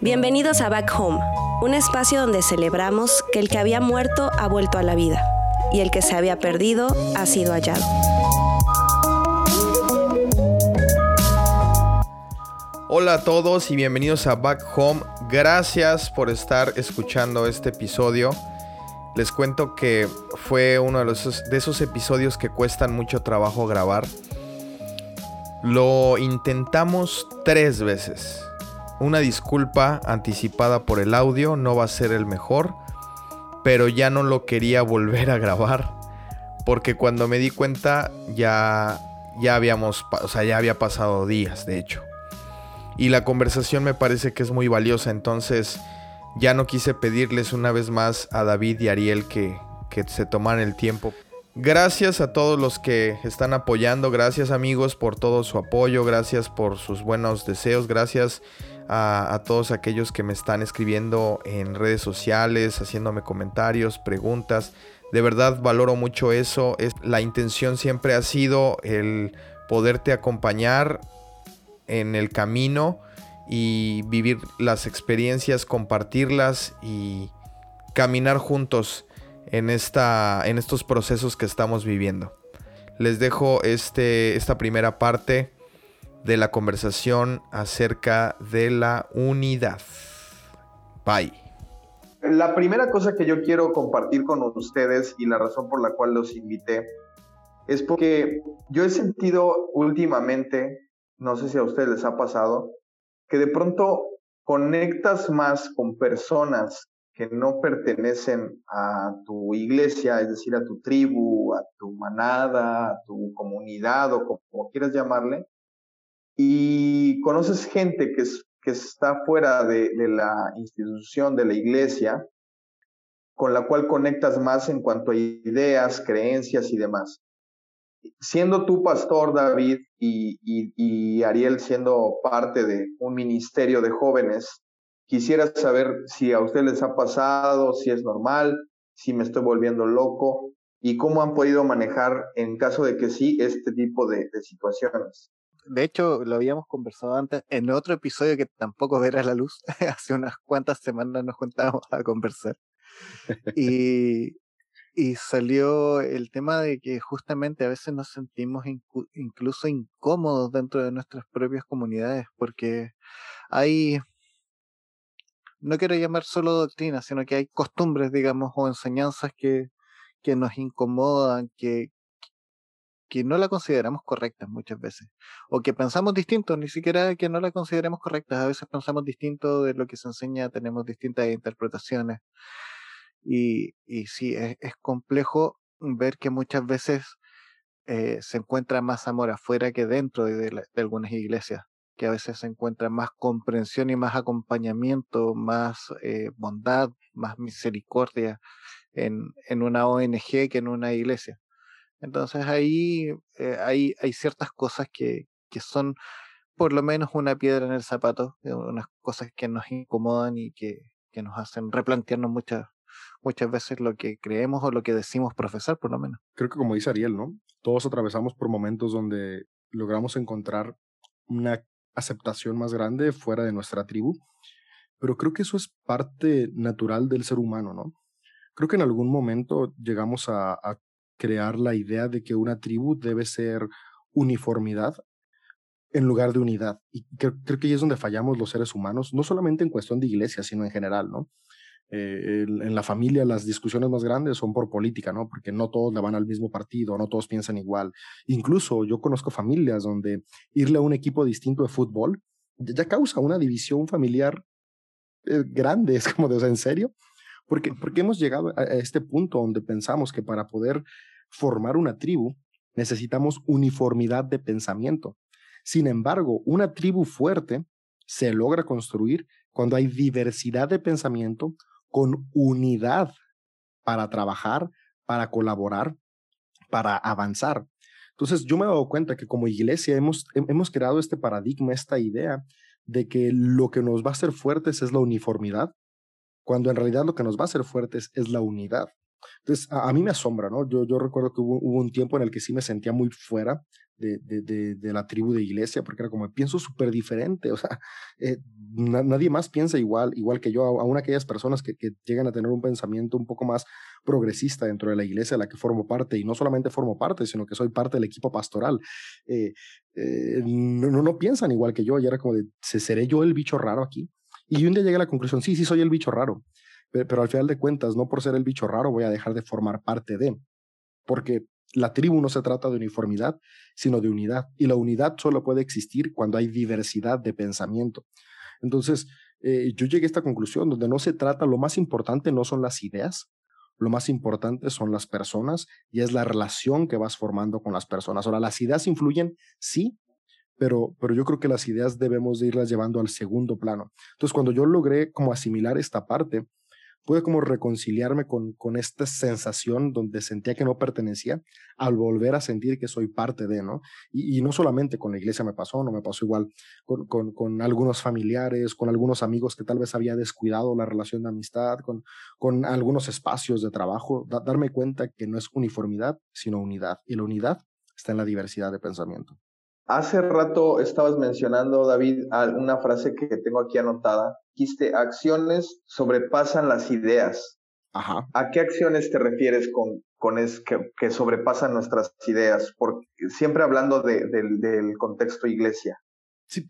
Bienvenidos a Back Home, un espacio donde celebramos que el que había muerto ha vuelto a la vida y el que se había perdido ha sido hallado. Hola a todos y bienvenidos a Back Home. Gracias por estar escuchando este episodio. Les cuento que fue uno de, los, de esos episodios que cuestan mucho trabajo grabar. Lo intentamos tres veces. Una disculpa anticipada por el audio, no va a ser el mejor, pero ya no lo quería volver a grabar porque cuando me di cuenta ya ya habíamos, o sea, ya había pasado días, de hecho. Y la conversación me parece que es muy valiosa, entonces ya no quise pedirles una vez más a David y Ariel que, que se tomaran el tiempo. Gracias a todos los que están apoyando, gracias amigos por todo su apoyo, gracias por sus buenos deseos, gracias a, todos aquellos que me están escribiendo en redes sociales, haciéndome comentarios, preguntas. De verdad valoro mucho eso. Es, la intención siempre ha sido el poderte acompañar en el camino y vivir las experiencias, compartirlas y caminar juntos en, esta, en estos procesos que estamos viviendo. Les dejo este, esta primera parte de la conversación acerca de la unidad. Bye. La primera cosa que yo quiero compartir con ustedes y la razón por la cual los invité es porque yo he sentido últimamente, no sé si a ustedes les ha pasado, que de pronto conectas más con personas que no pertenecen a tu iglesia, es decir, a tu tribu, a tu manada, a tu comunidad o como quieras llamarle, y conoces gente que, es, que está fuera de, la institución, de la iglesia, con la cual conectas más en cuanto a ideas, creencias y demás. Siendo tú pastor, David, y, y, Ariel siendo parte de un ministerio de jóvenes, quisiera saber si a ustedes les ha pasado, si es normal, si me estoy volviendo loco y cómo han podido manejar, en caso de que sí, este tipo de situaciones de hecho, lo habíamos conversado antes en otro episodio que tampoco verá la luz. Hace unas cuantas semanas nos juntábamos a conversar. y, y salió el tema de que justamente a veces nos sentimos incluso incómodos dentro de nuestras propias comunidades porque hay, no quiero llamar solo doctrina, sino que hay costumbres, digamos, o enseñanzas que, que nos incomodan, que, que no la consideramos correcta muchas veces, o que pensamos distinto, ni siquiera que no la consideremos correcta, a veces pensamos distinto de lo que se enseña, tenemos distintas interpretaciones, y, y sí, es, complejo ver que muchas veces eh, se encuentra más amor afuera que dentro de, algunas iglesias, que a veces se encuentra más comprensión y más acompañamiento, más eh, bondad, más misericordia en, en una ONG que en una iglesia. Entonces ahí eh, hay, hay ciertas cosas que, que son por lo menos una piedra en el zapato, unas cosas que nos incomodan y que, que nos hacen replantearnos muchas, muchas veces lo que creemos o lo que decimos profesar, por lo menos. Creo que como dice Ariel, ¿no? Todos atravesamos por momentos donde logramos encontrar una aceptación más grande fuera de nuestra tribu, pero creo que eso es parte natural del ser humano, ¿no? Creo que en algún momento llegamos a, crear la idea de que una tribu debe ser uniformidad en lugar de unidad. Y creo, que ahí es donde fallamos los seres humanos, no solamente en cuestión de iglesia, sino en general, ¿no? Eh, en la familia las discusiones más grandes son por política, ¿no? Porque no todos le van al mismo partido, no todos piensan igual. Incluso yo conozco familias donde irle a un equipo distinto de fútbol ya causa una división familiar eh, grande, es como de, o sea, ¿en serio? Porque, porque hemos llegado a, este punto donde pensamos que para poder formar una tribu necesitamos uniformidad de pensamiento. Sin embargo, una tribu fuerte se logra construir cuando hay diversidad de pensamiento con unidad para trabajar, para colaborar, para avanzar. Entonces, yo me he dado cuenta que como iglesia hemos, hemos creado este paradigma, esta idea de que lo que nos va a hacer fuertes es la uniformidad cuando en realidad lo que nos va a hacer fuertes es la unidad. Entonces, a, mí me asombra, ¿no? Yo, yo recuerdo que hubo, hubo, un tiempo en el que sí me sentía muy fuera de, de, de, la tribu de iglesia, porque era como, pienso súper diferente, o sea, eh, nadie más piensa igual, igual que yo, aún aquellas personas que, llegan a tener un pensamiento un poco más progresista dentro de la iglesia a la que formo parte, y no solamente formo parte, sino que soy parte del equipo pastoral, eh, eh, no, no, piensan igual que yo, y era como de, ¿seré yo el bicho raro aquí? Y un día llegué a la conclusión, sí, sí, soy el bicho raro, pero al final de cuentas, no por ser el bicho raro voy a dejar de formar parte de, porque la tribu no se trata de uniformidad, sino de unidad. Y la unidad solo puede existir cuando hay diversidad de pensamiento. Entonces, eh, yo llegué a esta conclusión donde no se trata, lo más importante no son las ideas, lo más importante son las personas y es la relación que vas formando con las personas. Ahora, las ideas influyen, sí, pero, pero yo creo que las ideas debemos de irlas llevando al segundo plano. Entonces, cuando yo logré como asimilar esta parte, pude como reconciliarme con, con esta sensación donde sentía que no pertenecía al volver a sentir que soy parte de, ¿no? Y, no solamente con la iglesia me pasó, no me pasó igual con, con, algunos familiares, con algunos amigos que tal vez había descuidado la relación de amistad, con, con algunos espacios de trabajo, darme cuenta que no es uniformidad, sino unidad. Y la unidad está en la diversidad de pensamiento. Hace rato estabas mencionando, David, una frase que tengo aquí anotada. Dijiste, acciones sobrepasan las ideas. Ajá. ¿A qué acciones te refieres con, con es, que, que sobrepasan nuestras ideas? Porque, siempre hablando de, del contexto iglesia. Sí,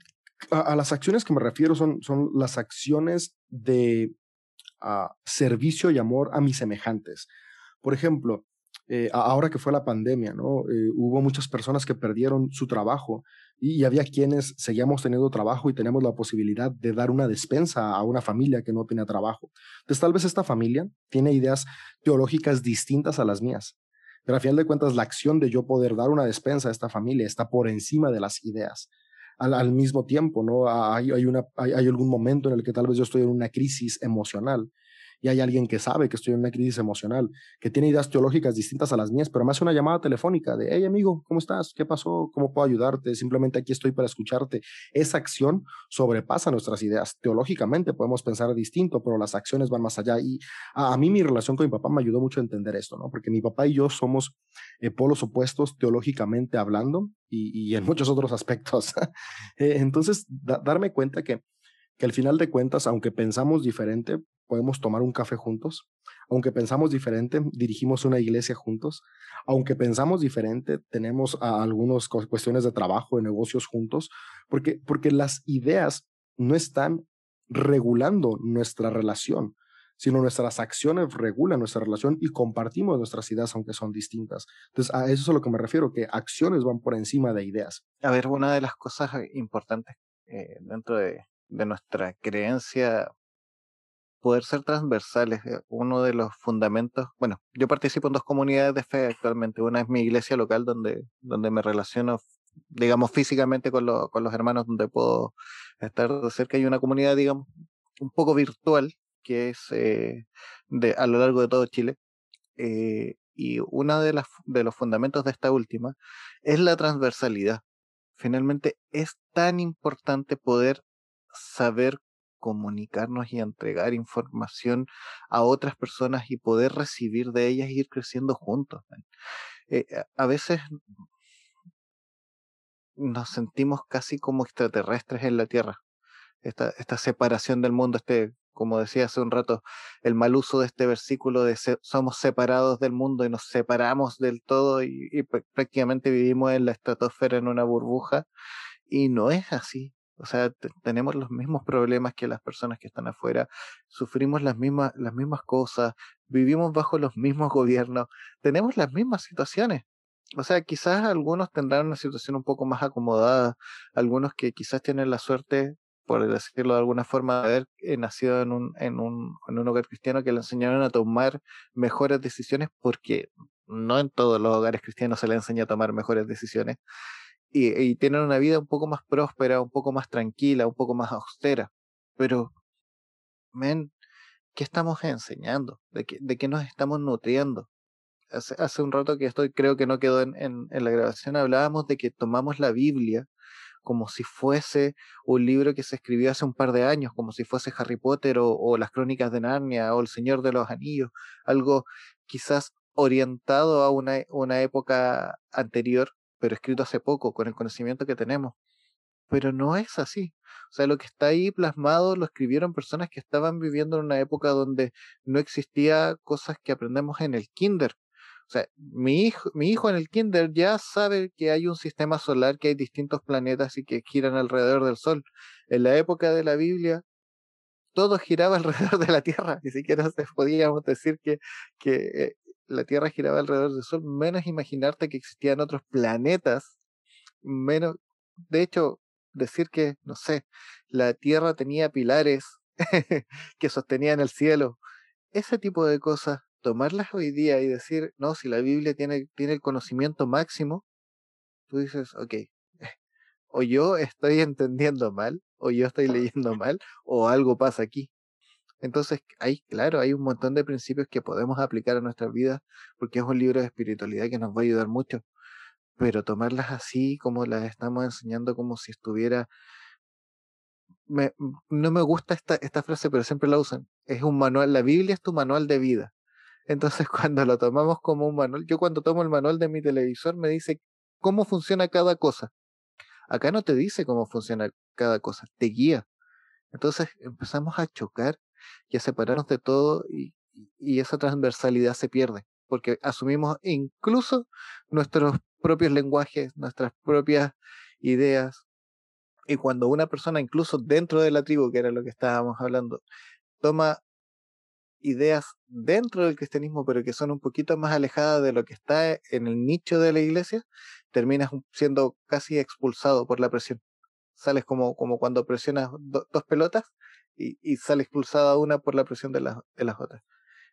a, las acciones que me refiero son, son las acciones de ah, servicio y amor a mis semejantes. Por ejemplo, eh, ahora que fue la pandemia, ¿no? Eh, hubo muchas personas que perdieron su trabajo y, había quienes seguíamos teniendo trabajo y tenemos la posibilidad de dar una despensa a una familia que no tenía trabajo. Entonces tal vez esta familia tiene ideas teológicas distintas a las mías, pero a final de cuentas la acción de yo poder dar una despensa a esta familia está por encima de las ideas. Al, mismo tiempo, ¿no? Hay, hay, una, hay algún momento en el que tal vez yo estoy en una crisis emocional y hay alguien que sabe que estoy en una crisis emocional, que tiene ideas teológicas distintas a las mías, pero me hace una llamada telefónica de, hey amigo, ¿cómo estás? ¿Qué pasó? ¿Cómo puedo ayudarte? Simplemente aquí estoy para escucharte. Esa acción sobrepasa nuestras ideas. Teológicamente podemos pensar distinto, pero las acciones van más allá. Y a, mí mi relación con mi papá me ayudó mucho a entender esto, ¿no? Porque mi papá y yo somos eh, polos opuestos teológicamente hablando y, en muchos otros aspectos. Eh, entonces, darme cuenta que que al final de cuentas, aunque pensamos diferente, podemos tomar un café juntos, aunque pensamos diferente, dirigimos una iglesia juntos, aunque pensamos diferente, tenemos algunas cuestiones de trabajo, de negocios juntos, porque, porque las ideas no están regulando nuestra relación, sino nuestras acciones regulan nuestra relación y compartimos nuestras ideas aunque son distintas. Entonces, a eso es a lo que me refiero, que acciones van por encima de ideas. A ver, una de las cosas importantes eh, dentro de, de nuestra creencia poder ser transversales. Eh, uno de los fundamentos, bueno, yo participo en dos comunidades de fe actualmente. Una es mi iglesia local donde, donde me relaciono, digamos, físicamente con, con los hermanos, donde puedo estar cerca. Y una comunidad, digamos, un poco virtual, que es eh, de, a lo largo de todo Chile. Eh, y uno de, las, de los fundamentos de esta última es la transversalidad. Finalmente es tan importante poder saber comunicarnos y entregar información a otras personas y poder recibir de ellas e ir creciendo juntos. Eh, a veces nos sentimos casi como extraterrestres en la Tierra. Esta, esta separación del mundo, este, como decía hace un rato, el mal uso de este versículo de somos separados del mundo y nos separamos del todo y prácticamente vivimos en la estratosfera en una burbuja. Y no es así. O sea, tenemos los mismos problemas que las personas que están afuera, sufrimos las mismas, las mismas cosas, vivimos bajo los mismos gobiernos, tenemos las mismas situaciones. O sea, quizás algunos tendrán una situación un poco más acomodada, algunos que quizás tienen la suerte, por decirlo de alguna forma, de haber eh, nacido en un, en, un, en un hogar cristiano que le enseñaron a tomar mejores decisiones, porque no en todos los hogares cristianos se le enseña a tomar mejores decisiones y, tienen una vida un poco más próspera, un poco más tranquila, un poco más austera. Pero, men, ¿qué estamos enseñando? ¿De qué, de qué nos estamos nutriendo? Hace, hace un rato que estoy, creo que no quedó en, en, en la grabación, hablábamos de que tomamos la Biblia como si fuese un libro que se escribió hace un par de años, como si fuese Harry Potter o, o, las Crónicas de Narnia o El Señor de los Anillos, algo quizás orientado a una, una época anterior, pero escrito hace poco, con el conocimiento que tenemos. Pero no es así. O sea, lo que está ahí plasmado lo escribieron personas que estaban viviendo en una época donde no existía cosas que aprendemos en el kinder. O sea, mi hijo, mi hijo en el kinder ya sabe que hay un sistema solar, que hay distintos planetas y que giran alrededor del Sol. En la época de la Biblia, todo giraba alrededor de la Tierra. Ni siquiera se podíamos decir que, que eh, la Tierra giraba alrededor del Sol, menos imaginarte que existían otros planetas, menos, de hecho, decir que, no sé, la Tierra tenía pilares que sostenían el cielo, ese tipo de cosas, tomarlas hoy día y decir, no, si la Biblia tiene, tiene el conocimiento máximo, tú dices, ok, o yo estoy entendiendo mal, o yo estoy leyendo mal, o algo pasa aquí. Entonces, hay, claro, hay un montón de principios que podemos aplicar a nuestras vidas porque es un libro de espiritualidad que nos va a ayudar mucho. Pero tomarlas así como las estamos enseñando como si estuviera... No me gusta esta, esta frase, pero siempre la usan. Es un manual, la Biblia es tu manual de vida. Entonces, cuando lo tomamos como un manual, yo cuando tomo el manual de mi televisor me dice cómo funciona cada cosa. Acá no te dice cómo funciona cada cosa, te guía. Entonces empezamos a chocar y a separarnos de todo y, y esa transversalidad se pierde, porque asumimos incluso nuestros propios lenguajes, nuestras propias ideas. Y cuando una persona, incluso dentro de la tribu, que era lo que estábamos hablando, toma ideas dentro del cristianismo, pero que son un poquito más alejadas de lo que está en el nicho de la iglesia, terminas siendo casi expulsado por la presión. Sales como, como cuando presionas dos pelotas y, y sale expulsada una por la presión de, de las otras.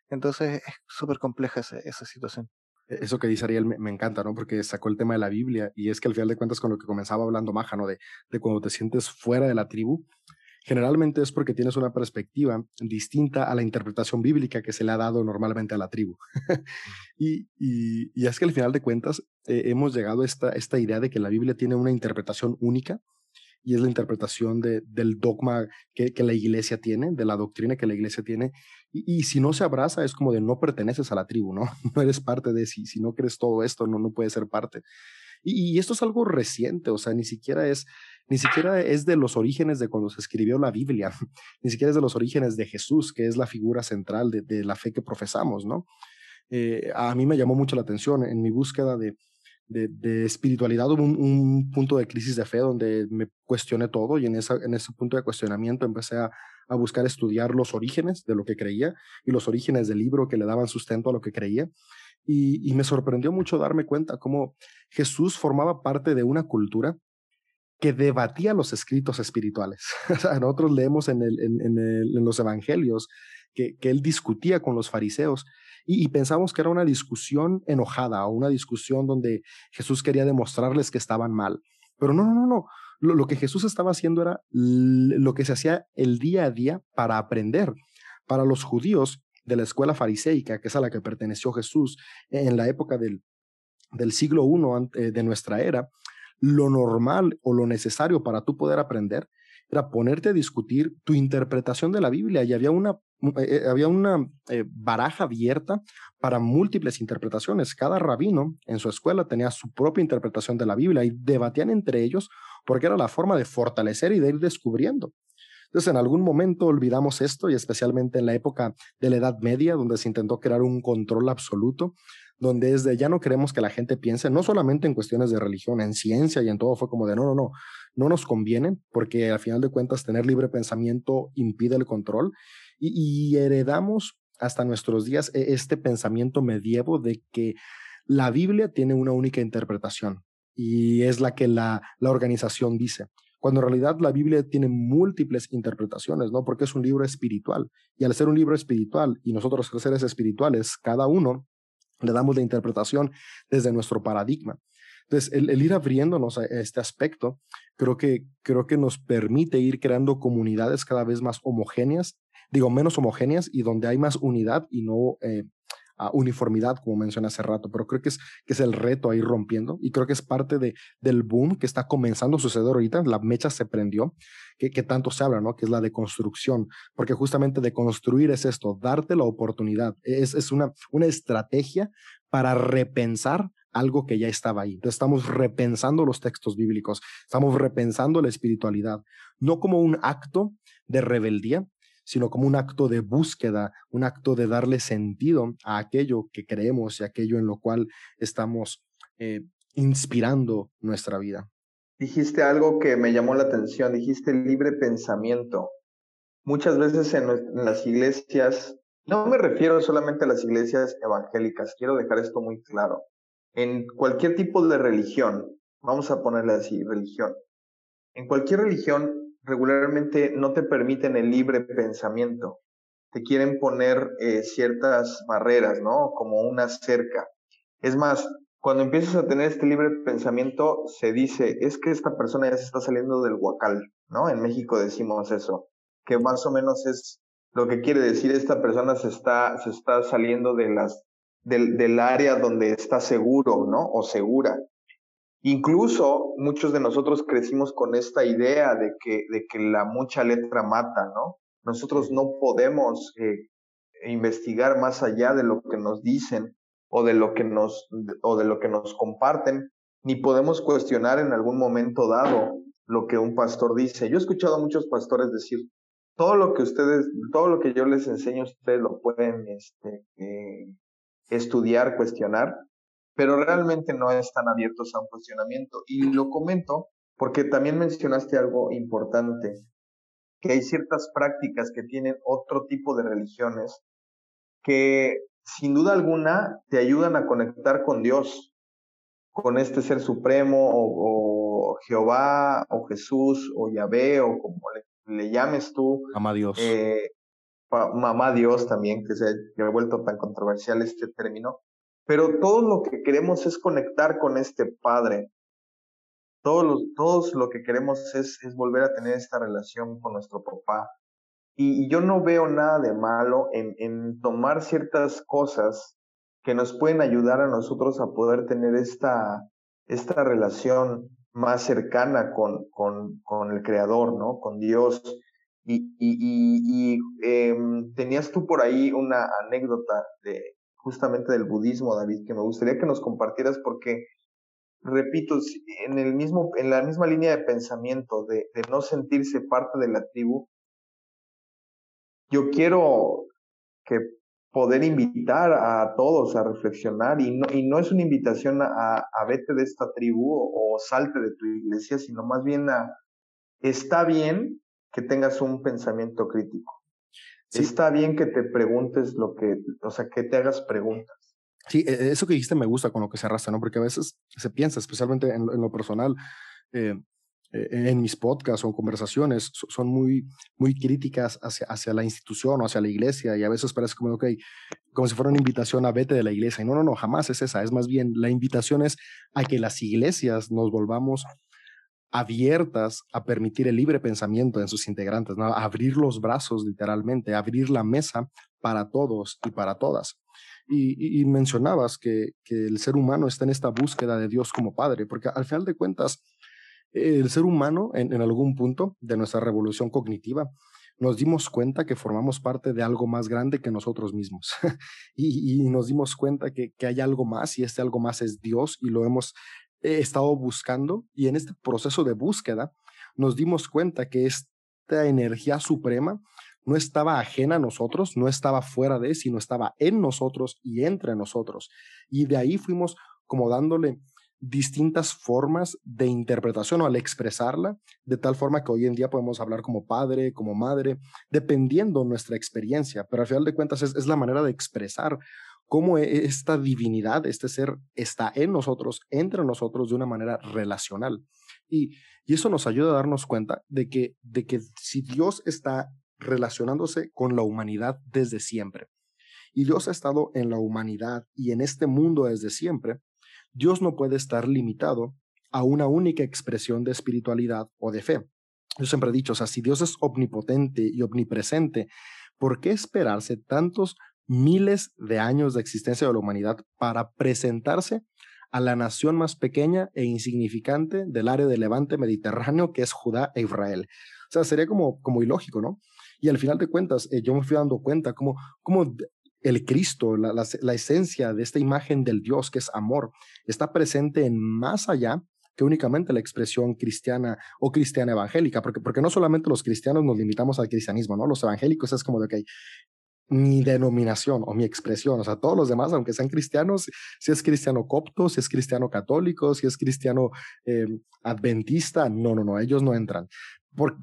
Entonces es súper compleja esa, esa, situación. E, eso que dice Ariel me, me, encanta, ¿no? Porque sacó el tema de la Biblia y es que al final de cuentas con lo que comenzaba hablando Maja, ¿no? De, de cuando te sientes fuera de la tribu, generalmente es porque tienes una perspectiva distinta a la interpretación bíblica que se le ha dado normalmente a la tribu. y, y, y, es que al final de cuentas eh, hemos llegado a esta, esta idea de que la Biblia tiene una interpretación única y es la interpretación de, del dogma que, que, la iglesia tiene, de la doctrina que la iglesia tiene. Y, si no se abraza, es como de no perteneces a la tribu, ¿no? No eres parte de, si, si no crees todo esto, no, no puedes ser parte. Y, y, esto es algo reciente, o sea, ni siquiera es, ni siquiera es de los orígenes de cuando se escribió la Biblia, ni siquiera es de los orígenes de Jesús, que es la figura central de, de la fe que profesamos, ¿no? Eh, a mí me llamó mucho la atención en mi búsqueda de, de, espiritualidad, hubo un, un, punto de crisis de fe donde me cuestioné todo y en, esa, en ese punto de cuestionamiento empecé a, a buscar estudiar los orígenes de lo que creía y los orígenes del libro que le daban sustento a lo que creía. Y, me sorprendió mucho darme cuenta cómo Jesús formaba parte de una cultura que debatía los escritos espirituales. Nosotros leemos en, el, en, en, el, en los evangelios que, que, él discutía con los fariseos y, pensamos que era una discusión enojada o una discusión donde Jesús quería demostrarles que estaban mal. Pero no, no, no, no. Lo, que Jesús estaba haciendo era lo que se hacía el día a día para aprender. Para los judíos de la escuela fariseica, que es a la que perteneció Jesús en la época del, del siglo I de nuestra era, lo normal o lo necesario para tú poder aprender era ponerte a discutir tu interpretación de la Biblia y había una, eh, había una eh, baraja abierta para múltiples interpretaciones. Cada rabino en su escuela tenía su propia interpretación de la Biblia y debatían entre ellos porque era la forma de fortalecer y de ir descubriendo. Entonces, en algún momento olvidamos esto y especialmente en la época de la Edad Media, donde se intentó crear un control absoluto, donde es de ya no queremos que la gente piense, no solamente en cuestiones de religión, en ciencia y en todo, fue como de no, no, no, no nos conviene, porque al final de cuentas tener libre pensamiento impide el control y, heredamos hasta nuestros días e, este pensamiento medievo de que la Biblia tiene una única interpretación y es la que la, la organización dice cuando en realidad la Biblia tiene múltiples interpretaciones, ¿no? Porque es un libro espiritual. Y al ser un libro espiritual y nosotros seres espirituales, cada uno le damos la interpretación desde nuestro paradigma. Entonces, el, ir abriéndonos a este aspecto, creo que, creo que nos permite ir creando comunidades cada vez más homogéneas, digo, menos homogéneas y donde hay más unidad y no eh, uniformidad, como mencioné hace rato, pero creo que es, que es el reto ahí rompiendo y creo que es parte de, del boom que está comenzando a suceder ahorita, la mecha se prendió, que, que tanto se habla, ¿no? Que es la de construcción, porque justamente de construir es esto, darte la oportunidad, es, es una, una estrategia para repensar algo que ya estaba ahí. Estamos repensando los textos bíblicos, estamos repensando la espiritualidad, no como un acto de rebeldía, sino como un acto de búsqueda, un acto de darle sentido a aquello que creemos y aquello en lo cual estamos eh, inspirando nuestra vida. Dijiste algo que me llamó la atención, dijiste libre pensamiento. Muchas veces en, en las iglesias, no me refiero solamente a las iglesias evangélicas, quiero dejar esto muy claro. En cualquier tipo de religión, vamos a ponerle así, religión. En cualquier religión regularmente no te permiten el libre pensamiento. Te quieren poner eh, ciertas barreras, ¿no? Como una cerca. Es más, cuando empiezas a tener este libre pensamiento, se dice, es que esta persona ya se está saliendo del huacal, ¿no? En México decimos eso, que más o menos es lo que quiere decir esta persona se está, se está saliendo del, del área donde está seguro, ¿no? O segura. Incluso muchos de nosotros crecimos con esta idea de que, de que la mucha letra mata, ¿no? Nosotros no podemos eh, investigar más allá de lo que nos dicen o de lo que nos, o de lo que nos comparten, ni podemos cuestionar en algún momento dado lo que un pastor dice. Yo he escuchado a muchos pastores decir, todo lo que ustedes, todo lo que yo les enseño, ustedes lo pueden este, eh, estudiar, cuestionar, pero realmente no están abiertos a un cuestionamiento. Y lo comento porque también mencionaste algo importante, que hay ciertas prácticas que tienen otro tipo de religiones que sin duda alguna te ayudan a conectar con Dios, con este ser supremo o, Jehová o Jesús o Yahvé o como le, llames tú. Mamá Dios. Eh, mamá Dios también, que se ha vuelto tan controversial este término. Pero todo lo que queremos es conectar con este Padre. Todos, todos lo que queremos es, es volver a tener esta relación con nuestro papá. Y, yo no veo nada de malo en, en tomar ciertas cosas que nos pueden ayudar a nosotros a poder tener esta, esta relación más cercana con, con, con el Creador, ¿no? Con Dios. Y, y, y, eh, tenías tú por ahí una anécdota de, justamente del budismo, David, que me gustaría que nos compartieras porque, repito, en, el mismo, en la misma línea de pensamiento de, no sentirse parte de la tribu, yo quiero que poder invitar a todos a reflexionar y no, y no es una invitación a, a vete de esta tribu o, o salte de tu iglesia, sino más bien a está bien que tengas un pensamiento crítico. Está bien que te preguntes lo que, o sea, que te hagas preguntas. Sí, e, eso que dijiste me gusta con lo que se arrastra, ¿no? Porque a veces se piensa, especialmente en, lo personal, eh, eh, en mis podcasts o conversaciones, son muy, muy críticas hacia, hacia la institución o hacia la iglesia y a veces parece como, ok, como si fuera una invitación a vete de la iglesia. Y no, no, no, jamás es esa. Es más bien, la invitación es a que las iglesias nos volvamos abiertas a permitir el libre pensamiento en sus integrantes, ¿no? abrir los brazos literalmente, abrir la mesa para todos y para todas. Y, mencionabas que, el ser humano está en esta búsqueda de Dios como Padre, porque al final de cuentas, el ser humano en, algún punto de nuestra revolución cognitiva nos dimos cuenta que formamos parte de algo más grande que nosotros mismos. y, nos dimos cuenta que hay algo más y este algo más es Dios y lo hemos he estado buscando y en este proceso de búsqueda nos dimos cuenta que esta energía suprema no estaba ajena a nosotros, no estaba fuera de, sino estaba en nosotros y entre nosotros. Y de ahí fuimos como dándole distintas formas de interpretación o al expresarla, de tal forma que hoy en día podemos hablar como padre, como madre, dependiendo nuestra experiencia, pero al final de cuentas es, es la manera de expresar cómo e-, esta divinidad, este ser, está en nosotros, entre nosotros de una manera relacional. Y, y eso nos ayuda a darnos cuenta de que, de que si Dios está relacionándose con la humanidad desde siempre, y Dios ha estado en la humanidad y en este mundo desde siempre, Dios no puede estar limitado a una única expresión de espiritualidad o de fe. Yo siempre he dicho, o sea, si Dios es omnipotente y omnipresente, ¿por qué esperarse tantos miles de años de existencia de la humanidad para presentarse a la nación más pequeña e insignificante del área del levante mediterráneo, que es Judá e Israel. O sea, sería como, como ilógico, ¿no? Y al final de cuentas, eh, yo me fui dando cuenta como, como el Cristo, la, la, esencia de esta imagen del Dios que es amor, está presente en más allá que únicamente la expresión cristiana o cristiana evangélica, porque, porque no solamente los cristianos nos limitamos al cristianismo, ¿no? Los evangélicos es como de, que mi denominación o mi expresión, o sea, todos los demás, aunque sean cristianos, si es cristiano copto, si es cristiano católico, si es cristiano eh, adventista, no, no, no, ellos no entran,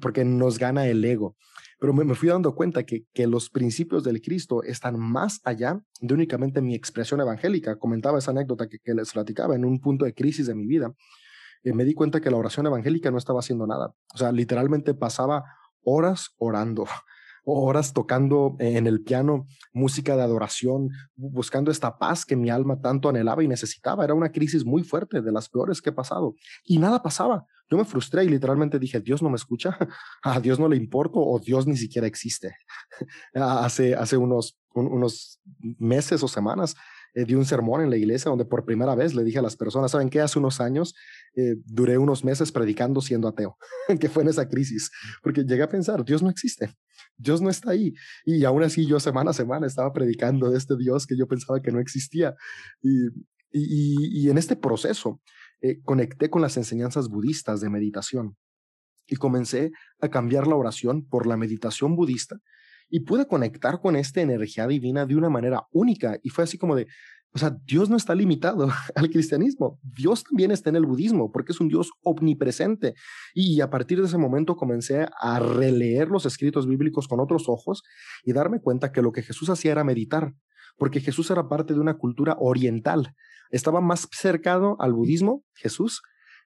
porque nos gana el ego. Pero me, fui dando cuenta que, que los principios del Cristo están más allá de únicamente mi expresión evangélica. Comentaba esa anécdota que, que les platicaba en un punto de crisis de mi vida. Eh, me di cuenta que la oración evangélica no estaba haciendo nada. O sea, literalmente pasaba horas orando, horas tocando en el piano música de adoración, buscando esta paz que mi alma tanto anhelaba y necesitaba. Era una crisis muy fuerte, de las peores que he pasado. Y nada pasaba. Yo me frustré y literalmente dije, Dios no me escucha, a Dios no le importo o Dios ni siquiera existe. hace, hace unos, unos meses o semanas eh, di un sermón en la iglesia donde por primera vez le dije a las personas, ¿saben qué? Hace unos años eh, duré unos meses predicando siendo ateo, que fue en esa crisis, porque llegué a pensar, Dios no existe, Dios no está ahí. Y aún así yo semana a semana estaba predicando de este Dios que yo pensaba que no existía. Y, y, y en este proceso eh, conecté con las enseñanzas budistas de meditación y comencé a cambiar la oración por la meditación budista y pude conectar con esta energía divina de una manera única y fue así como de, o sea, Dios no está limitado al cristianismo, Dios también está en el budismo porque es un Dios omnipresente. Y a partir de ese momento comencé a releer los escritos bíblicos con otros ojos y darme cuenta que lo que Jesús hacía era meditar, porque Jesús era parte de una cultura oriental. Estaba más cercano al budismo, Jesús,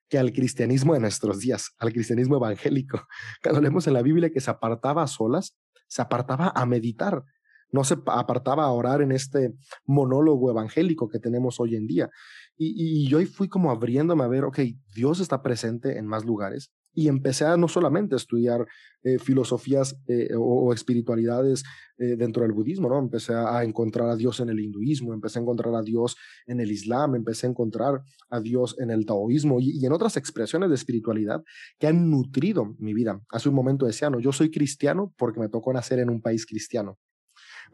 que al cristianismo de nuestros días, al cristianismo evangélico. Cuando leemos en la Biblia que se apartaba a solas, se apartaba a meditar no se apartaba a orar en este monólogo evangélico que tenemos hoy en día. Y, yo ahí fui como abriéndome a ver, ok, Dios está presente en más lugares. Y empecé a no solamente estudiar eh, filosofías eh, o, espiritualidades eh, dentro del budismo, ¿no? Empecé a, encontrar a Dios en el hinduismo, empecé a encontrar a Dios en el islam, empecé a encontrar a Dios en el taoísmo y, y en otras expresiones de espiritualidad que han nutrido mi vida. Hace un momento decía, no, yo soy cristiano porque me tocó nacer en un país cristiano.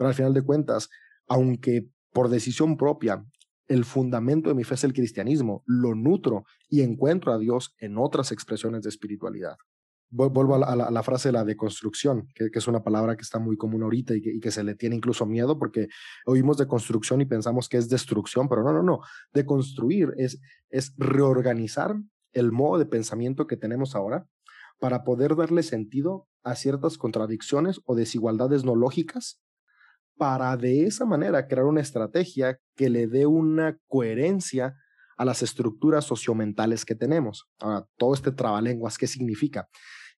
Pero al final de cuentas, aunque por decisión propia el fundamento de mi fe es el cristianismo, lo nutro y encuentro a Dios en otras expresiones de espiritualidad. Vuelvo a la, frase de la deconstrucción, que, que, es una palabra que está muy común ahorita y que, y que, se le tiene incluso miedo porque oímos deconstrucción y pensamos que es destrucción, pero no, no, no. Deconstruir es, es reorganizar el modo de pensamiento que tenemos ahora para poder darle sentido a ciertas contradicciones o desigualdades no lógicas para de esa manera crear una estrategia que le dé una coherencia a las estructuras sociomentales que tenemos. Ahora, todo este trabalenguas, ¿qué significa?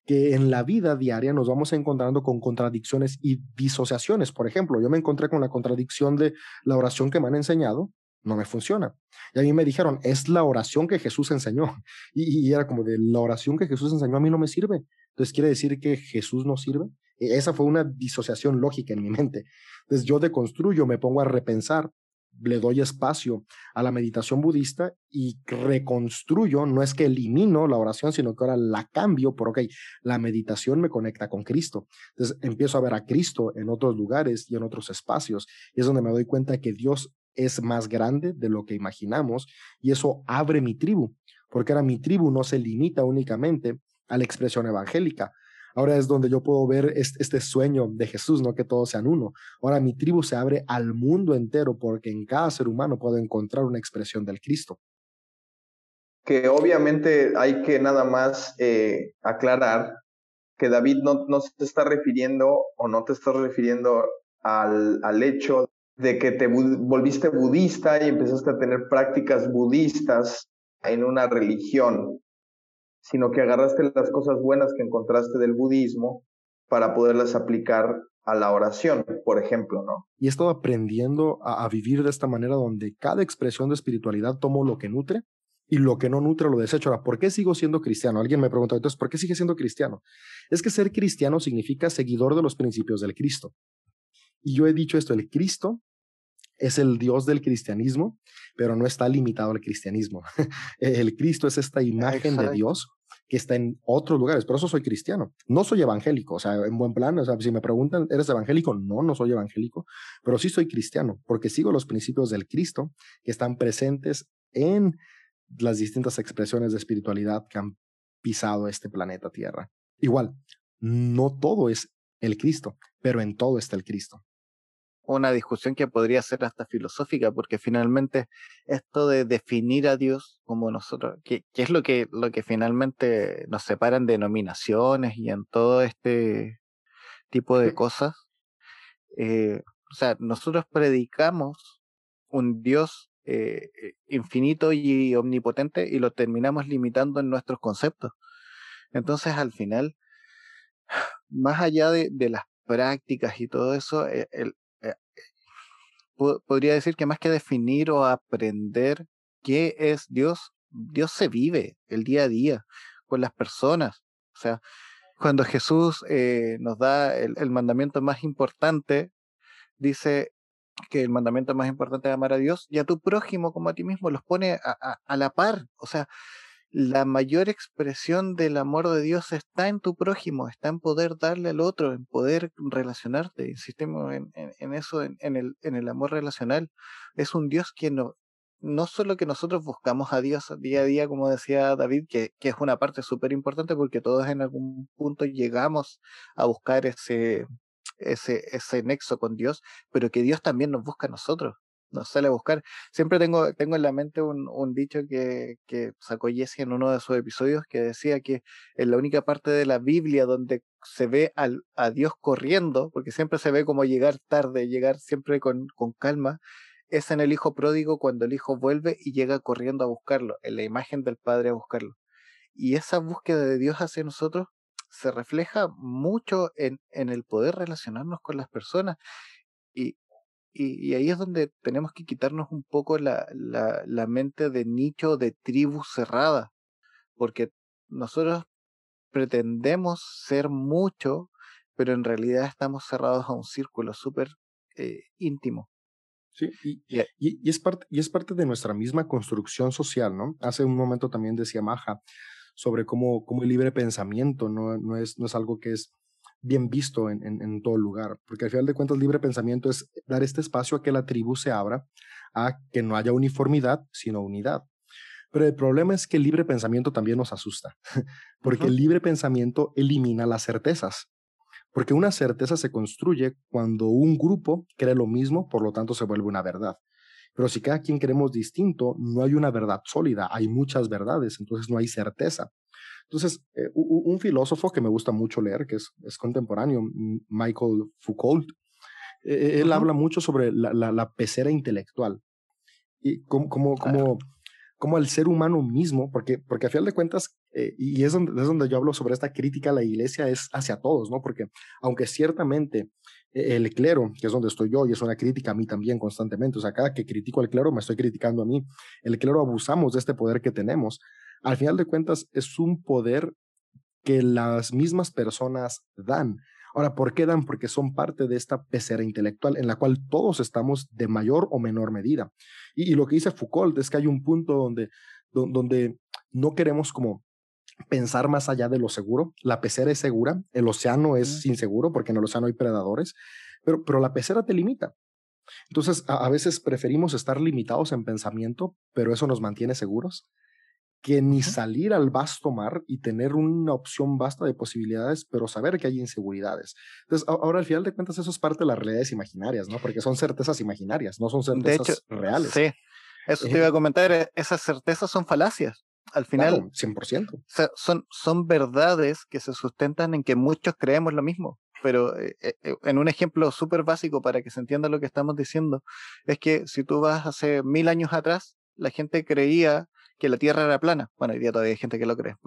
Que en la vida diaria nos vamos encontrando con contradicciones y disociaciones. Por ejemplo, yo me encontré con la contradicción de la oración que me han enseñado, no me funciona. Y a mí me dijeron, es la oración que Jesús enseñó. Y, y, era como de, la oración que Jesús enseñó a mí no me sirve. Entonces, ¿quiere decir que Jesús no sirve? E, esa fue una disociación lógica en mi mente. Entonces yo deconstruyo, me pongo a repensar, le doy espacio a la meditación budista y reconstruyo, no es que elimino la oración, sino que ahora la cambio por, ok, la meditación me conecta con Cristo. Entonces empiezo a ver a Cristo en otros lugares y en otros espacios. Y es donde me doy cuenta que Dios es más grande de lo que imaginamos y eso abre mi tribu, porque ahora mi tribu no se limita únicamente a la expresión evangélica, Ahora es donde yo puedo ver este, sueño de Jesús, no que todos sean uno. Ahora mi tribu se abre al mundo entero porque en cada ser humano puedo encontrar una expresión del Cristo. Que obviamente hay que nada más eh, aclarar que David no, no se está refiriendo o no te estás refiriendo al, al hecho de que te volviste budista y empezaste a tener prácticas budistas en una religión sino que agarraste las cosas buenas que encontraste del budismo para poderlas aplicar a la oración, por ejemplo, ¿no? Y he estado aprendiendo a, vivir de esta manera donde cada expresión de espiritualidad tomo lo que nutre y lo que no nutre lo desecho. Ahora, ¿por qué sigo siendo cristiano? Alguien me pregunta, entonces, ¿por qué sigue siendo cristiano? Es que ser cristiano significa seguidor de los principios del Cristo. y yo he dicho esto, el Cristo es el Dios del cristianismo, pero no está limitado al cristianismo. el Cristo es esta imagen de Dios que está en otros lugares. Por eso soy cristiano. No soy evangélico, o sea, en buen plan, o sea, si me preguntan, ¿eres evangélico? No, no soy evangélico, pero sí soy cristiano, porque sigo los principios del Cristo que están presentes en las distintas expresiones de espiritualidad que han pisado este planeta Tierra. Igual, no todo es el Cristo, pero en todo está el Cristo una discusión que podría ser hasta filosófica, porque finalmente esto de definir a Dios como nosotros, que, es lo que, lo que finalmente nos separa en denominaciones y en todo este tipo de cosas, eh, o sea, nosotros predicamos un Dios eh, eh, infinito y omnipotente y lo terminamos limitando en nuestros conceptos. Entonces, al final, más allá de, de las prácticas y todo eso, el, podría decir que más que definir o aprender qué es Dios, Dios se vive el día a día con las personas. O sea, cuando Jesús eh, nos da el, mandamiento más importante, dice que el mandamiento más importante es amar a Dios y a tu prójimo como a ti mismo, los pone a, a la par. O sea, la mayor expresión del amor de Dios está en tu prójimo, está en poder darle al otro, en poder relacionarte. Insistimos en, eso, en, el, amor relacional. Es un Dios que no, no solo que nosotros buscamos a Dios día a día, como decía David, que, que es una parte súper importante porque todos en algún punto llegamos a buscar ese, ese, ese nexo con Dios, pero que Dios también nos busca a nosotros nos sale a buscar. Siempre tengo, tengo en la mente un, un dicho que, que sacó Jesse en uno de sus episodios que decía que en la única parte de la Biblia donde se ve al, a Dios corriendo, porque siempre se ve como llegar tarde, llegar siempre con, con calma, es en el hijo pródigo cuando el hijo vuelve y llega corriendo a buscarlo, en la imagen del padre a buscarlo. Y esa búsqueda de Dios hacia nosotros se refleja mucho en, en el poder relacionarnos con las personas. Y, y, ahí es donde tenemos que quitarnos un poco la, la, la mente de nicho, de tribu cerrada, porque nosotros pretendemos ser mucho, pero en realidad estamos cerrados a un círculo súper eh, íntimo. Sí, y, y, es parte, y es parte de nuestra misma construcción social, ¿no? Hace un momento también decía Maja sobre cómo, cómo el libre pensamiento no, no, es, no es algo que es bien visto en, en, todo lugar, porque al final de cuentas libre pensamiento es dar este espacio a que la tribu se abra, a que no haya uniformidad, sino unidad. Pero el problema es que el libre pensamiento también nos asusta, porque el libre pensamiento elimina las certezas, porque una certeza se construye cuando un grupo cree lo mismo, por lo tanto se vuelve una verdad. Pero si cada quien creemos distinto, no hay una verdad sólida, hay muchas verdades, entonces no hay certeza. Entonces, eh, un filósofo que me gusta mucho leer, que es, es contemporáneo, Michael Foucault, eh, él habla mucho sobre la, la, pecera intelectual y cómo, cómo, cómo, cómo, el ser humano mismo, porque, porque a final de cuentas, eh, y es donde, es donde yo hablo sobre esta crítica a la iglesia, es hacia todos, ¿no? Porque aunque ciertamente el clero, que es donde estoy yo, y es una crítica a mí también constantemente, o sea, cada que critico al clero me estoy criticando a mí, el clero abusamos de este poder que tenemos, al final de cuentas es un poder que las mismas personas dan. Ahora, ¿por qué dan? Porque son parte de esta pecera intelectual en la cual todos estamos de mayor o menor medida. Y, lo que dice Foucault es que hay un punto donde, donde no queremos como pensar más allá de lo seguro. La pecera es segura, el océano es inseguro porque en el océano hay predadores, pero, pero la pecera te limita. Entonces, a veces preferimos estar limitados en pensamiento, pero eso nos mantiene seguros que ni salir al vasto mar y tener una opción vasta de posibilidades, pero saber que hay inseguridades. Entonces, ahora al final de cuentas eso es parte de las realidades imaginarias, ¿no? Porque son certezas imaginarias, no son certezas reales. Sí, eso te iba a comentar, eh, esas certezas son falacias. Al final, claro, 100%. Son, son verdades que se sustentan en que muchos creemos lo mismo. Pero eh, eh, en un ejemplo súper básico para que se entienda lo que estamos diciendo, es que si tú vas hace mil años atrás, la gente creía que la Tierra era plana. Bueno, hoy día todavía hay gente que lo cree.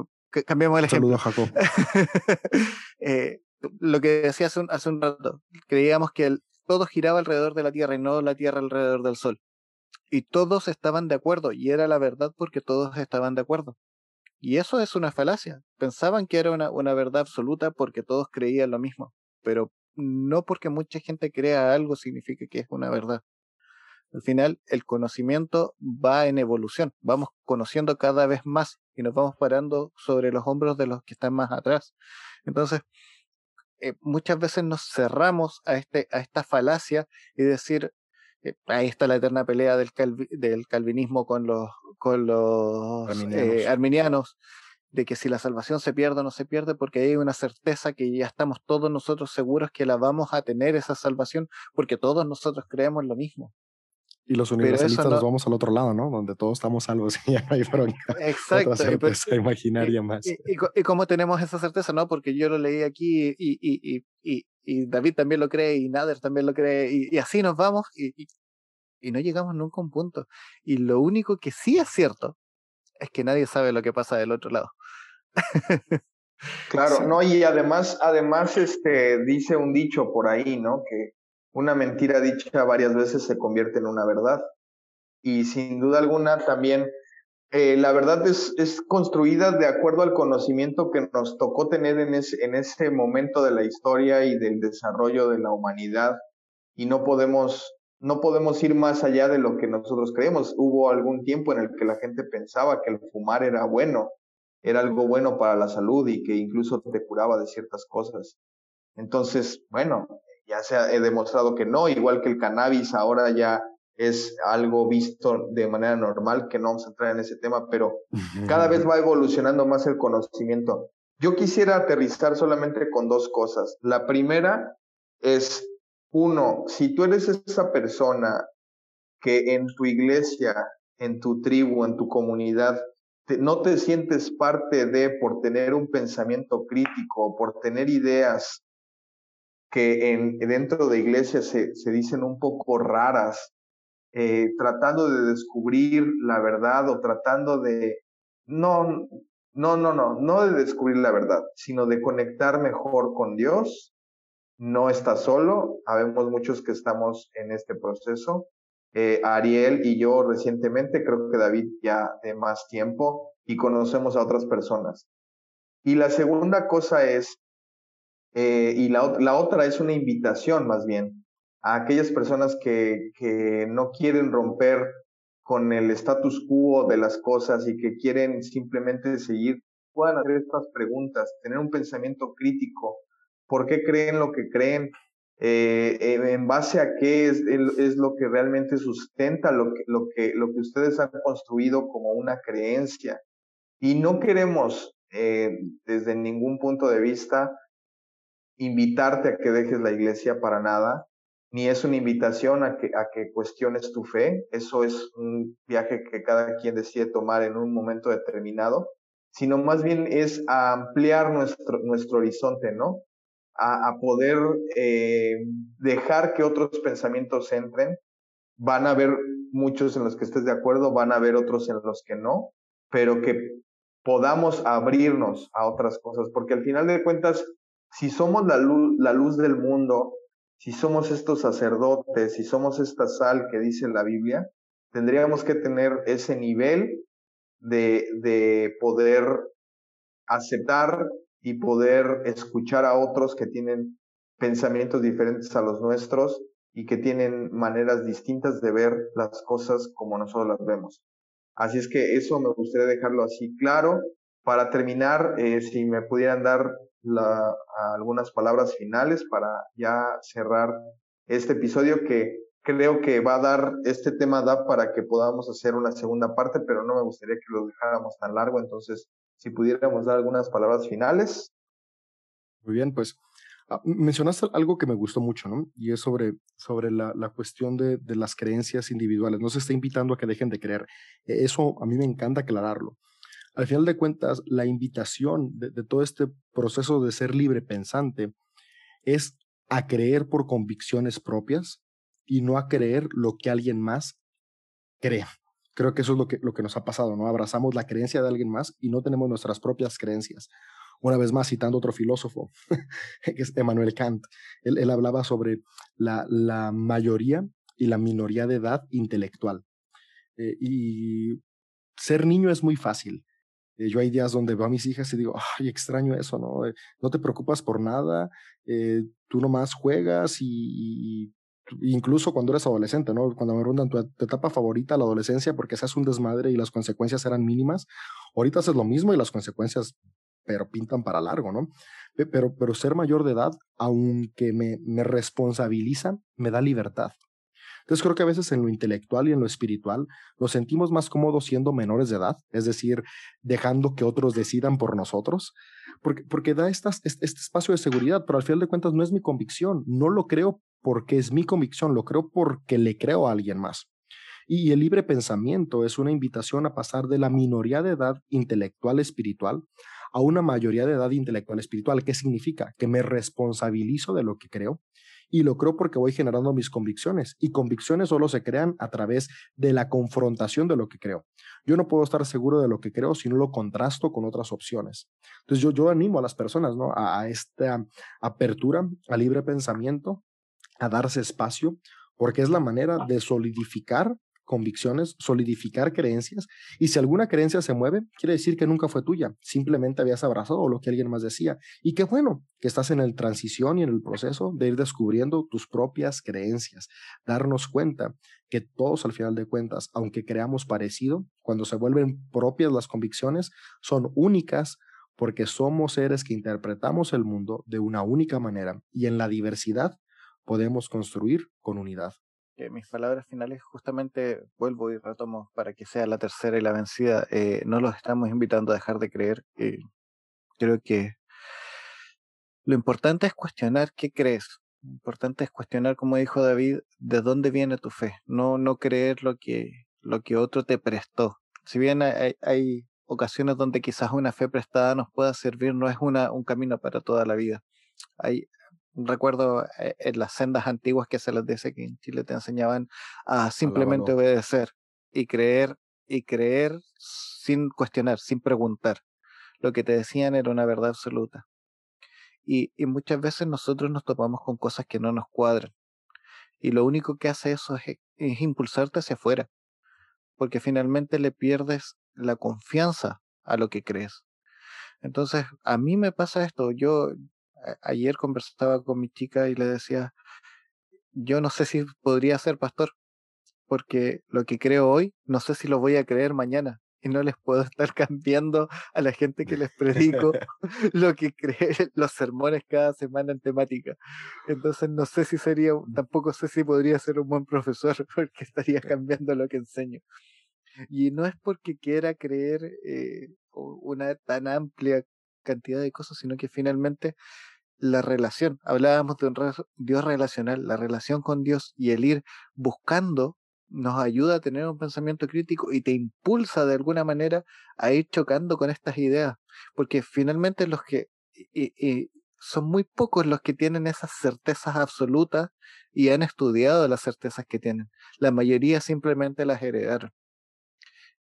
Cambiemos el ejemplo. Jacob. eh, lo que decía hace un, hace un rato, creíamos que el, todo giraba alrededor de la Tierra y no la Tierra alrededor del Sol. Y todos estaban de acuerdo, y era la verdad porque todos estaban de acuerdo. Y eso es una falacia. Pensaban que era una, una verdad absoluta porque todos creían lo mismo. Pero no porque mucha gente crea algo significa que es una verdad. Al final, el conocimiento va en evolución. Vamos conociendo cada vez más y nos vamos parando sobre los hombros de los que están más atrás. Entonces, eh, muchas veces nos cerramos a, este, a esta falacia y decir, eh, ahí está la eterna pelea del, del calvinismo con los, con los eh, arminianos. de que si la salvación se pierde o no se pierde, porque hay una certeza que ya estamos todos nosotros seguros que la vamos a tener esa salvación, porque todos nosotros creemos lo mismo. Y los universalistas nos vamos al otro lado, ¿no? Donde todos estamos salvos y ya no hay Exacto. Otra certeza imaginaria más. Y, y, cómo tenemos esa certeza, ¿no? Porque yo lo leí aquí y, y David también lo cree y Nader también lo cree y, así nos vamos y, no llegamos nunca a un punto. Y lo único que sí es cierto es que nadie sabe lo que pasa del otro lado. claro, no, y además, además, este, dice un dicho por ahí, ¿no? Que una mentira dicha varias veces se convierte en una verdad. Y sin duda alguna también eh, la verdad es, es, construida de acuerdo al conocimiento que nos tocó tener en ese, en ese momento de la historia y del desarrollo de la humanidad. Y no podemos, no podemos ir más allá de lo que nosotros creemos. Hubo algún tiempo en el que la gente pensaba que el fumar era bueno, era algo bueno para la salud y que incluso te curaba de ciertas cosas. Entonces, bueno, ya se ha demostrado que no, igual que el cannabis ahora ya es algo visto de manera normal, que no vamos a entrar en ese tema, pero cada vez va evolucionando más el conocimiento. Yo quisiera aterrizar solamente con dos cosas. La primera es, uno, si tú eres esa persona que en tu iglesia, en tu tribu, en tu comunidad, no te sientes parte de por tener un pensamiento crítico, por tener ideas que en, dentro de iglesias se, se dicen un poco raras, eh, tratando de descubrir la verdad o tratando de, no, no, no, no, no de descubrir la verdad, sino de conectar mejor con Dios. No está solo, habemos muchos que estamos en este proceso. Eh, Ariel y yo recientemente, creo que David ya de más tiempo, y conocemos a otras personas. Y la segunda cosa es eh, y la, la, otra es una invitación más bien a aquellas personas que, que no quieren romper con el status quo de las cosas y que quieren simplemente seguir, puedan hacer estas preguntas, tener un pensamiento crítico, por qué creen lo que creen, eh, eh, en base a qué es, es, lo que realmente sustenta lo que, lo, que, lo que ustedes han construido como una creencia. Y no queremos, desde ningún punto de vista, invitarte a que dejes la iglesia para nada, ni es una invitación a que, a que cuestiones tu fe, eso es un viaje que cada quien decide tomar en un momento determinado, sino más bien es a ampliar nuestro, nuestro horizonte, ¿no? A, a poder eh, dejar que otros pensamientos entren. Van a haber muchos en los que estés de acuerdo, van a haber otros en los que no, pero que podamos abrirnos a otras cosas, porque al final de cuentas, si somos la luz, del mundo, si somos estos sacerdotes, si somos esta sal que dice la Biblia, tendríamos que tener ese nivel de, de poder aceptar y poder escuchar a otros que tienen pensamientos diferentes a los nuestros y que tienen maneras distintas de ver las cosas como nosotros las vemos. Así es que eso me gustaría dejarlo así claro. Para terminar, eh, si me pudieran dar la, algunas palabras finales para ya cerrar este episodio que creo que va a dar, este tema da para que podamos hacer una segunda parte, pero no me gustaría que lo dejáramos tan largo, entonces si pudiéramos dar algunas palabras finales. Muy bien, pues ah, mencionaste algo que me gustó mucho, ¿no? Y es sobre, sobre la, la cuestión de, de, las creencias individuales. No se está invitando a que dejen de creer. E, eso a mí me encanta aclararlo al final de cuentas, la invitación de, todo este proceso de ser libre pensante es a creer por convicciones propias y no a creer lo que alguien más cree. Creo que eso es lo que, lo que nos ha pasado, ¿no? Abrazamos la creencia de alguien más y no tenemos nuestras propias creencias. Una vez más, citando otro filósofo, que es Emmanuel Kant, él, hablaba sobre la, la, mayoría y la minoría de edad intelectual. Eh, y ser niño es muy fácil Eh, yo hay días donde veo a mis hijas y digo, ay, extraño eso, ¿no? Eh, no te preocupas por nada, eh, tú nomás juegas y, incluso cuando eres adolescente, ¿no? Cuando me preguntan tu, etapa favorita, la adolescencia, porque seas un desmadre y las consecuencias eran mínimas, ahorita haces lo mismo y las consecuencias, pero pintan para largo, ¿no? Pero, pero ser mayor de edad, aunque me, me responsabilizan, me da libertad. Entonces creo que a veces en lo intelectual y en lo espiritual nos sentimos más cómodos siendo menores de edad, es decir, dejando que otros decidan por nosotros, porque, porque da estas, este, espacio de seguridad, pero al final de cuentas no es mi convicción, no lo creo porque es mi convicción, lo creo porque le creo a alguien más. Y el libre pensamiento es una invitación a pasar de la minoría de edad intelectual espiritual a una mayoría de edad intelectual espiritual. ¿Qué significa? Que me responsabilizo de lo que creo y lo creo porque voy generando mis convicciones y convicciones solo se crean a través de la confrontación de lo que creo. Yo no puedo estar seguro de lo que creo si no lo contrasto con otras opciones. Entonces yo, yo animo a las personas ¿no? a, a esta apertura al libre pensamiento, a darse espacio, porque es la manera de solidificar convicciones, solidificar creencias, y si alguna creencia se mueve, quiere decir que nunca fue tuya, simplemente habías abrazado lo que alguien más decía. Y qué bueno que estás en el transición y en el proceso de ir descubriendo tus propias creencias, darnos cuenta que todos al final de cuentas, aunque creamos parecido, cuando se vuelven propias las convicciones, son únicas porque somos seres que interpretamos el mundo de una única manera y en la diversidad podemos construir con unidad mis palabras finales justamente vuelvo y retomo para que sea la tercera y la vencida. Eh, no los estamos invitando a dejar de creer. Eh, creo que lo importante es cuestionar qué crees. Lo importante es cuestionar, como dijo David, de dónde viene tu fe. No, no creer lo que, lo que otro te prestó. Si bien hay, hay ocasiones donde quizás una fe prestada nos pueda servir, no es una, un camino para toda la vida. Hay, recuerdo eh, en las sendas antiguas que se les dice que en Chile te enseñaban a simplemente obedecer y creer y creer sin cuestionar, sin preguntar. Lo que te decían era una verdad absoluta. Y, y muchas veces nosotros nos topamos con cosas que no nos cuadran. Y lo único que hace eso es, es impulsarte hacia afuera. Porque finalmente le pierdes la confianza a lo que crees. Entonces, a mí me pasa esto. Yo, ayer conversaba con mi chica y le decía, yo no sé si podría ser pastor, porque lo que creo hoy, no sé si lo voy a creer mañana. Y no les puedo estar cambiando a la gente que les predico lo que cree los sermones cada semana en temática. Entonces no sé si sería, tampoco sé si podría ser un buen profesor porque estaría cambiando lo que enseño. Y no es porque quiera creer eh, una tan amplia cantidad de cosas, sino que finalmente la relación, hablábamos de un Dios relacional, la relación con Dios y el ir buscando nos ayuda a tener un pensamiento crítico y te impulsa de alguna manera a ir chocando con estas ideas, porque finalmente los que son muy pocos los que tienen esas certezas absolutas y han estudiado las certezas que tienen. La mayoría simplemente las heredaron.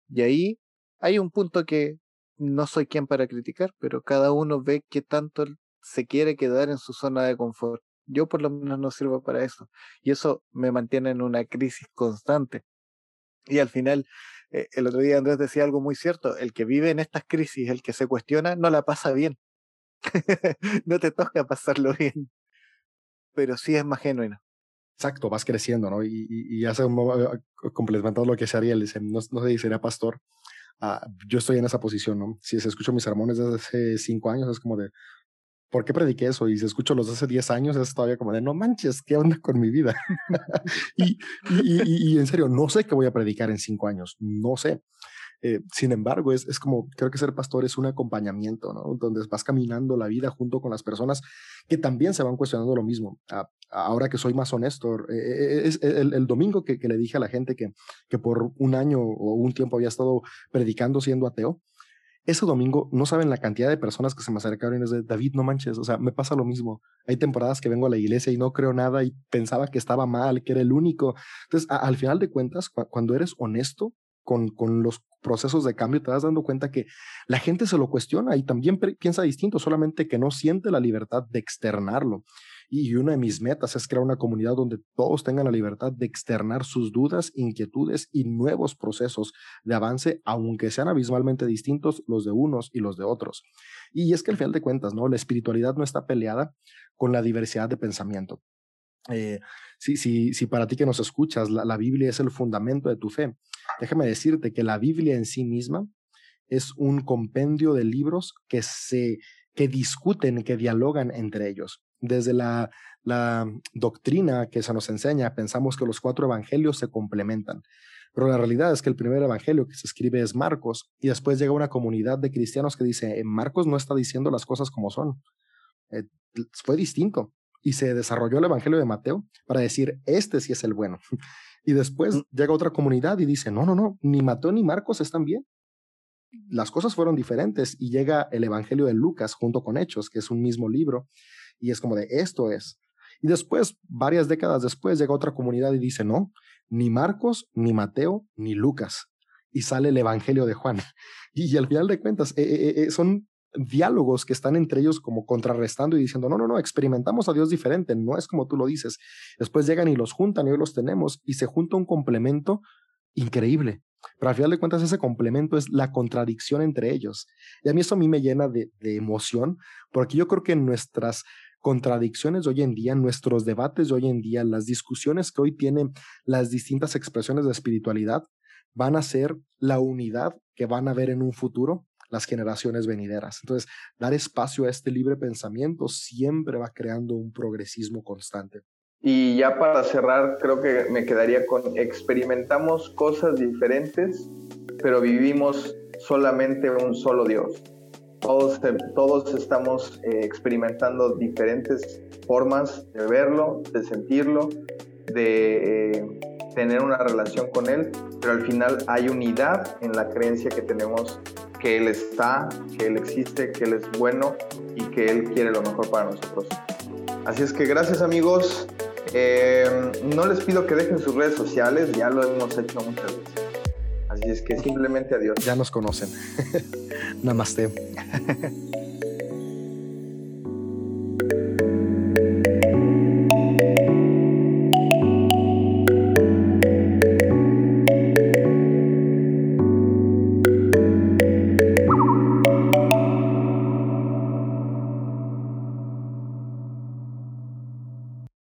Y ahí hay un punto que no soy quien para criticar, pero cada uno ve que tanto se quiere quedar en su zona de confort. Yo por lo menos no sirvo para eso. Y eso me mantiene en una crisis constante. Y al final, eh, el otro día Andrés decía algo muy cierto, el que vive en estas crisis, el que se cuestiona, no la pasa bien. no te toca pasarlo bien, pero sí es más genuino. Exacto, vas creciendo, ¿no? Y, y, y hace un complementando lo que se haría, no, no sé si sería pastor, ah, yo estoy en esa posición, ¿no? Si se escucho mis sermones desde hace cinco años, es como de, ¿por qué prediqué eso? Y si escucho los de hace 10 años, es todavía como de, no manches, ¿qué onda con mi vida? y, en serio, no sé qué voy a predicar en 5 años, no sé. Eh, sin embargo, es, es como, creo que ser pastor es un acompañamiento, ¿no? Donde vas caminando la vida junto con las personas que también se van cuestionando lo mismo. ahora que soy más honesto, eh, eh, es el, el, domingo que, que, le dije a la gente que, que por un año o un tiempo había estado predicando siendo ateo, ese domingo no saben la cantidad de personas que se me acercaron y es de David, no manches, o sea, me pasa lo mismo. Hay temporadas que vengo a la iglesia y no creo nada y pensaba que estaba mal, que era el único. Entonces, al final de cuentas, cuando eres honesto con, con los procesos de cambio, te vas dando cuenta que la gente se lo cuestiona y también piensa distinto, solamente que no siente la libertad de externarlo. Y una de mis metas es crear una comunidad donde todos tengan la libertad de externar sus dudas, inquietudes y nuevos procesos de avance, aunque sean abismalmente distintos los de unos y los de otros. Y es que al final de cuentas, ¿no? La espiritualidad no está peleada con la diversidad de pensamiento. Eh, si, si, si, para ti que nos escuchas, la, Biblia es el fundamento de tu fe, déjame decirte que la Biblia en sí misma es un compendio de libros que se que discuten, que dialogan entre ellos. Desde la, la doctrina que se nos enseña, pensamos que los cuatro evangelios se complementan. Pero la realidad es que el primer evangelio que se escribe es Marcos y después llega una comunidad de cristianos que dice, eh, Marcos no está diciendo las cosas como son. Eh, fue distinto y se desarrolló el Evangelio de Mateo para decir, este sí es el bueno. Y después mm. llega otra comunidad y dice, no, no, no, ni Mateo ni Marcos están bien. Las cosas fueron diferentes y llega el Evangelio de Lucas junto con Hechos, que es un mismo libro, y es como de, esto es. Y después, varias décadas después, llega otra comunidad y dice, no, ni Marcos, ni Mateo, ni Lucas. Y sale el Evangelio de Juan. Y, al final de cuentas, eh, eh, eh, son diálogos que están entre ellos como contrarrestando y diciendo, no, no, no, experimentamos a Dios diferente, no es como tú lo dices. Después llegan y los juntan y hoy los tenemos y se junta un complemento increíble. Pero al final de cuentas ese complemento es la contradicción entre ellos. Y a mí eso a mí me llena de, de emoción, porque yo creo que nuestras contradicciones hoy en día, nuestros debates de hoy en día, las discusiones que hoy tienen las distintas expresiones de espiritualidad, van a ser la unidad que van a ver en un futuro las generaciones venideras. Entonces, dar espacio a este libre pensamiento siempre va creando un progresismo constante. Y ya para cerrar, creo que me quedaría con experimentamos cosas diferentes, pero vivimos solamente un solo Dios. Todos, todos estamos eh, experimentando diferentes formas de verlo, de sentirlo, de eh, tener una relación con Él, pero al final hay unidad en la creencia que tenemos que Él está, que Él existe, que Él es bueno y que Él quiere lo mejor para nosotros. Así es que gracias amigos. Eh, no les pido que dejen sus redes sociales, ya lo hemos hecho muchas veces. Así es que simplemente adiós. Ya nos conocen. Namaste.